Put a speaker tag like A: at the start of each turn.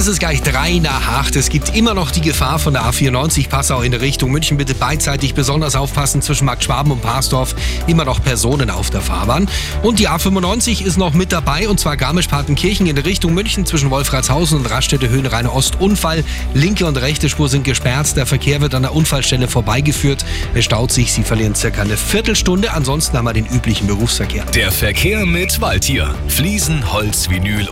A: ist es gleich drei nach acht. Es gibt immer noch die Gefahr von der A94 Passau in Richtung München. Bitte beidseitig besonders aufpassen zwischen Markt Schwaben und Parsdorf. Immer noch Personen auf der Fahrbahn. Und die A95 ist noch mit dabei und zwar Garmisch-Partenkirchen in Richtung München zwischen Wolfratshausen und Raststätte Höhenrheine Ost. Unfall. Linke und rechte Spur sind gesperrt. Der Verkehr wird an der Unfallstelle vorbeigeführt. Es staut sich. Sie verlieren circa eine Viertelstunde. Ansonsten haben wir den üblichen Berufsverkehr.
B: Der Verkehr mit Waldtier. Fliesen, Holz, Vinyl und